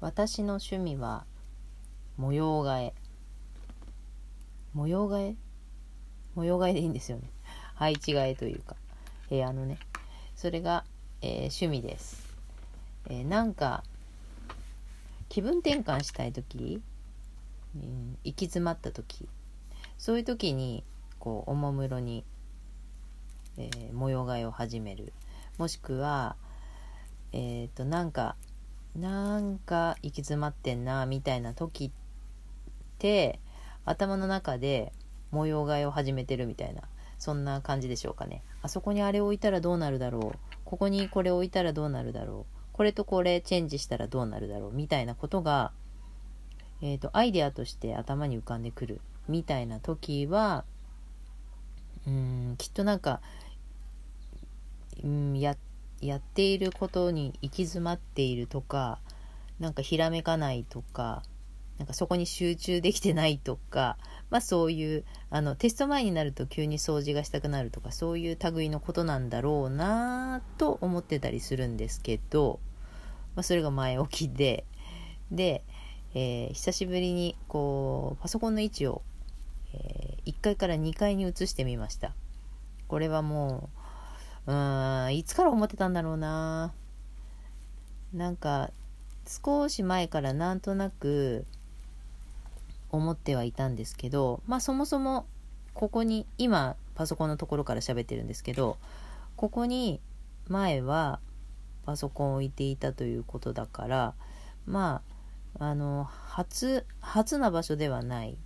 私の趣味は模様替え。模様替え？模様替えでいいんですよね。配置替えというか。部屋のね。それが、えー、趣味です、えー、なんか気分転換したい時、うん、行き詰まった時？そういう時にこうおもむろに、え、模様替えを始める。もしくはえっ、となんかなんか行き詰まってんなみたいな時って頭の中で模様替えを始めてるみたいなそんな感じでしょうかね。あそこにあれ置いたらどうなるだろう。ここにこれ置いたらどうなるだろう。これとこれチェンジしたらどうなるだろうみたいなことが、えーと、アイデアとして頭に浮かんでくるみたいな時はうんきっとなんか、うん、ややっていることに行き詰まっているとかなんかひらめかないとかなんかそこに集中できてないとか、まあそういう、あの、テスト前になると急に掃除がしたくなるとか、そういう類のことなんだろうなと思ってたりするんですけど、まあそれが前置きで、で、えー、久しぶりにこう、パソコンの位置を、えー、1階から2階に移してみました。これはもう、うーん、いつから思ってたんだろうななんか、少し前からなんとなく、思ってはいたんですけどまあそもそもここに今パソコンのところから喋ってるんですけどここに前はパソコンを置いていたということだからまああの初初な場所ではない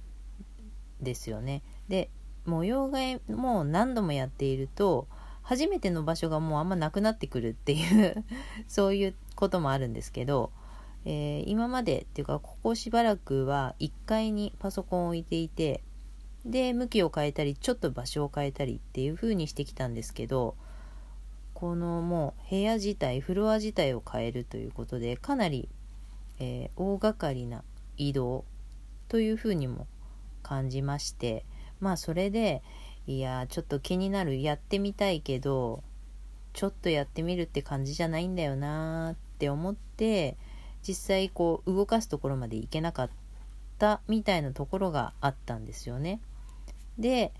ですよね。で模様替えも何度もやっていると初めての場所がもうあんまなくなってくるっていう そういうこともあるんですけどえー、今までっていうかここしばらくは1階にパソコンを置いていてで向きを変えたりちょっと場所を変えたりっていう風にしてきたんですけどこのもう部屋自体フロア自体を変えるということでかなり、えー、大掛かりな移動という風にも感じましてまあそれでいやちょっと気になるやってみたいけどちょっとやってみるって感じじゃないんだよなって思って実際こう動かすところまでいけなかったみたいなところがあったんですよね。で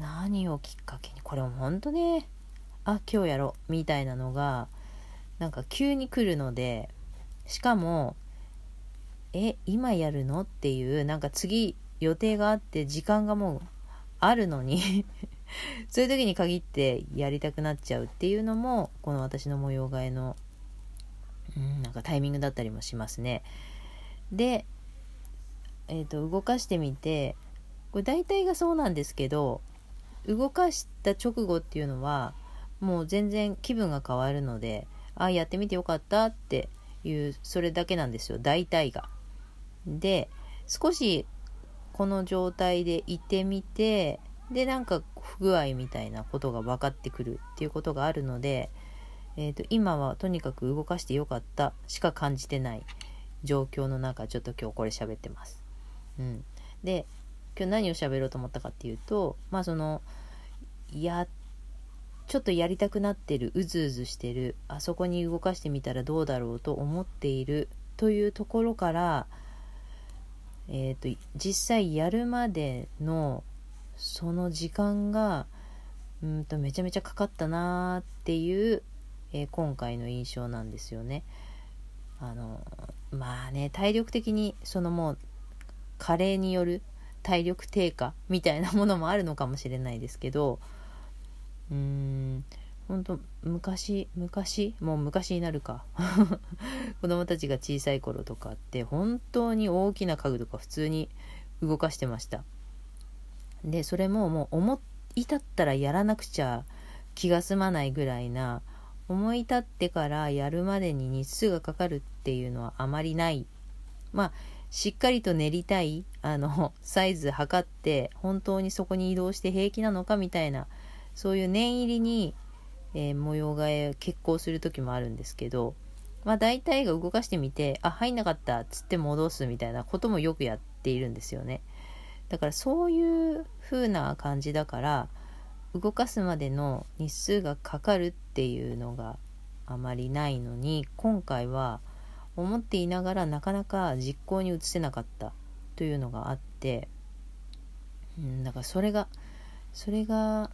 何をきっかけにこれも本当ねあ今日やろうみたいなのがなんか急に来るのでしかもえ今やるの？っていうなんか次予定があって時間がもうあるのに そういう時に限ってやりたくなっちゃうっていうのもこの私の模様替えのうん、なんかタイミングだったりもしますね。で、えーと、動かしてみてこれ大体がそうなんですけど動かした直後っていうのはもう全然気分が変わるのであやってみてよかったっていうそれだけなんですよ大体が。で少しこの状態でいてみてでなんか不具合みたいなことが分かってくるっていうことがあるのでえーと、今はとにかく動かしてよかったしか感じてない状況の中ちょっと今日これ喋ってます。うん、で今日何を喋ろうと思ったかっていうとまあそのやちょっとやりたくなってるうずうずしてるあそこに動かしてみたらどうだろうと思っているというところから、えーと、実際やるまでのその時間がうんとめちゃめちゃかかったなーっていうえー、今回の印象なんですよね。あのまあね体力的にそのもう加齢による体力低下みたいなものもあるのかもしれないですけどうーん本当昔昔？もう昔になるか。子供たちが小さい頃とかって本当に大きな家具とか普通に動かしてました。でそれももう思い立ったらやらなくちゃ気が済まないぐらいな思い立ってからやるまでに日数がかかるっていうのはあまりない。まあしっかりと練りたいあの サイズ測って本当にそこに移動して平気なのかみたいなそういう念入りに、えー、模様替え決行する時もあるんですけどまあ大体が動かしてみてあ入んなかったっつって戻すみたいなこともよくやっているんですよね。だからそういう風な感じだから動かすまでの日数がかかるっていうのがあまりないのに今回は思っていながらなかなか実行に移せなかったというのがあって、うん、だからそれがそれが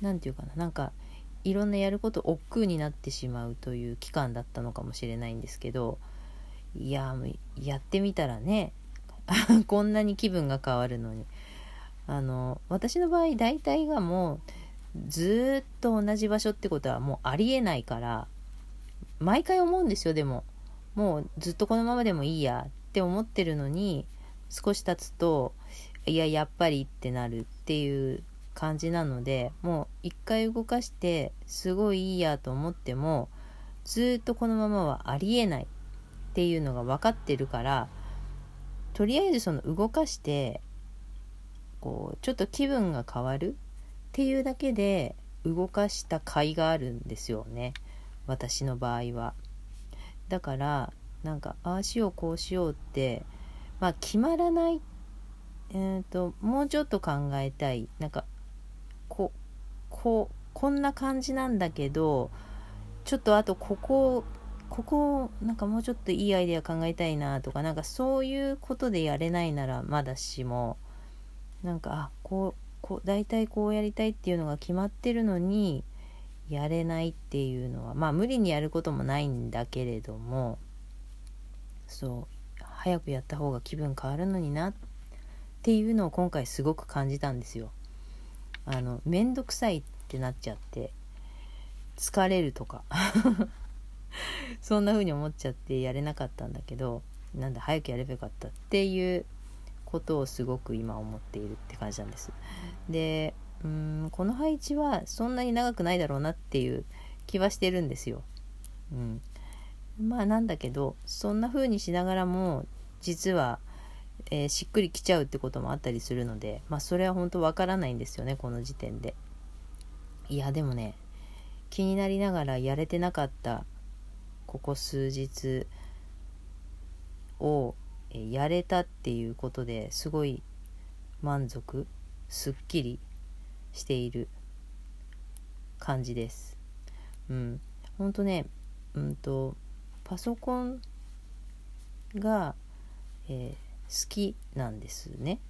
何て言うかななんかいろんなやること億劫になってしまうという期間だったのかもしれないんですけどいややってみたらね こんなに気分が変わるのに。あの私の場合大体がもうずっと同じ場所ってことはもうありえないから毎回思うんですよでも。もうずっとこのままでもいいやって思ってるのに少し経つといややっぱりってなるっていう感じなのでもう一回動かしてすごいいいやと思ってもずっとこのままはありえないっていうのが分かってるからとりあえずその動かしてこうちょっと気分が変わるっていうだけで動かした甲斐があるんですよね私の場合は。だからなんかああしようこうしようってまあ決まらないえーと、もうちょっと考えたいなんかこここんな感じなんだけどちょっとあとここここなんかもうちょっといいアイデア考えたいなとかなんかそういうことでやれないならまだしもなんかあこうこう大体こうやりたいっていうのが決まってるのにやれないっていうのはまあ無理にやることもないんだけれどもそう早くやった方が気分変わるのになっていうのを今回すごく感じたんですよ。あの面倒くさいってなっちゃって疲れるとか そんな風に思っちゃってやれなかったんだけどなんだ早くやればよかったっていうことをすごく今思っているって感じなんです。でうんこの配置はそんなに長くないだろうなっていう気はしてるんですよ。うん、まあなんだけどそんな風にしながらも実は、えー、しっくりきちゃうってこともあったりするのでまあそれは本当わからないんですよねこの時点で。いやでもね気になりながらやれてなかったここ数日をやれたっていうことですごい満足すっきりしている感じです。うん、ほんとね、うんと、パソコンが、えー、きなんですね。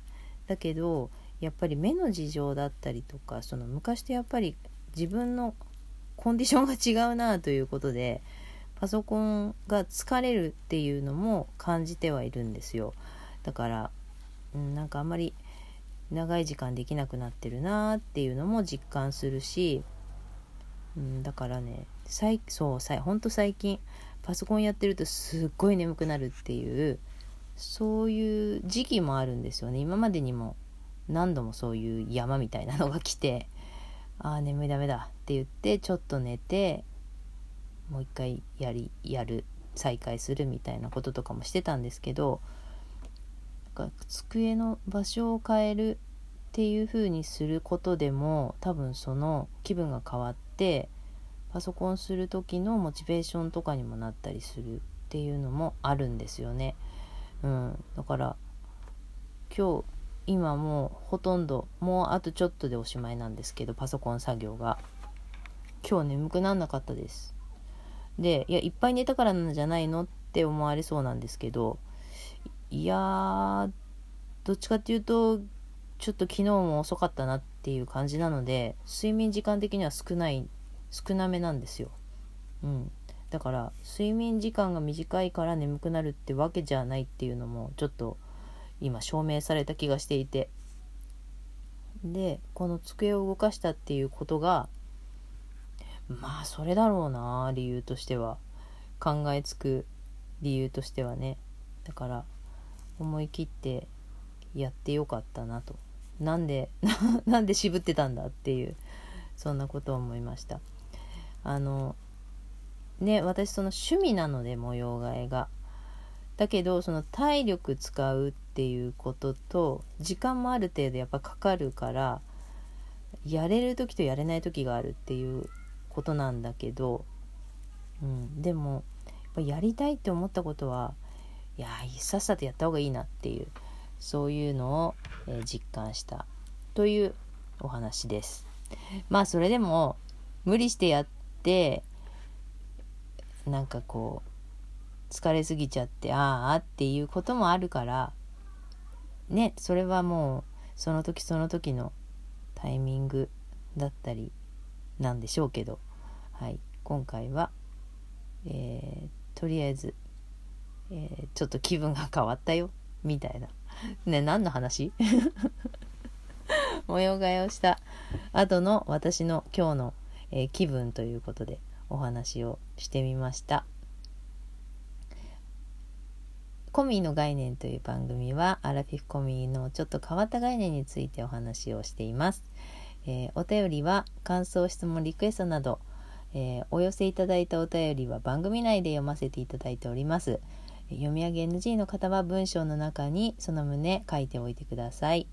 だけど、やっぱり目の事情だったりとか、その昔とやっぱり自分のコンディションが違うなということで、パソコンが疲れるっていうのも感じてはいるんですよ。だから、うん、なんかあんまり長い時間できなくなってるなっていうのも実感するし、うん、だからね最そうさほんと最近パソコンやってるとすっごい眠くなるっていうそういう時期もあるんですよね今までにも何度もそういう山みたいなのが来て ああ眠いダメだって言ってちょっと寝てもう一回やりやる再開するみたいなこととかもしてたんですけどか机の場所を変えるっていう風にすることでも多分その気分が変わってパソコンする時のモチベーションとかにもなったりするっていうのもあるんですよね。うん、だから今日今もうほとんどもうあとちょっとでおしまいなんですけどパソコン作業が今日眠くなんなかったですでいやいっぱい寝たからなんじゃないのって思われそうなんですけどいや、どっちかっていうと、ちょっと昨日も遅かったなっていう感じなので、睡眠時間的には少ない、少なめなんですよ。うん。だから、睡眠時間が短いから眠くなるってわけじゃないっていうのも、ちょっと今証明された気がしていて。で、この机を動かしたっていうことが、まあ、それだろうな、理由としては。考えつく理由としてはね。だから、思い切ってやってよかったなとなんで なんで渋ってたんだっていうそんなことを思いましたあのね私その趣味なので模様替えが。だけどその体力使うっていうことと時間もある程度やっぱかかるからやれる時とやれない時があるっていうことなんだけど、うん、でもやっぱやりたいって思ったことはいやさっさとやった方がいいなっていうそういうのを、えー、実感したというお話です。まあそれでも無理してやってなんかこう疲れすぎちゃってああっていうこともあるからねそれはもうその時その時のタイミングだったりなんでしょうけど、はい、今回は、えー、とりあえず、えー、ちょっと気分が変わったよみたいな。ね何の話？模様替えをした後の私の今日の、えー、気分ということでお話をしてみました。コミーの概念という番組はアラフィフコミーのちょっと変わった概念についてお話をしています。えー、お便りは感想、質問、リクエストなど、えー、お寄せいただいたお便りは番組内で読ませていただいております。読み上げ NG の方は文章の中にその旨書いておいてください。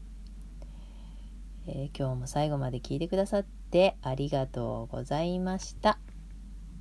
えー、今日も最後まで聞いてくださってありがとうございました。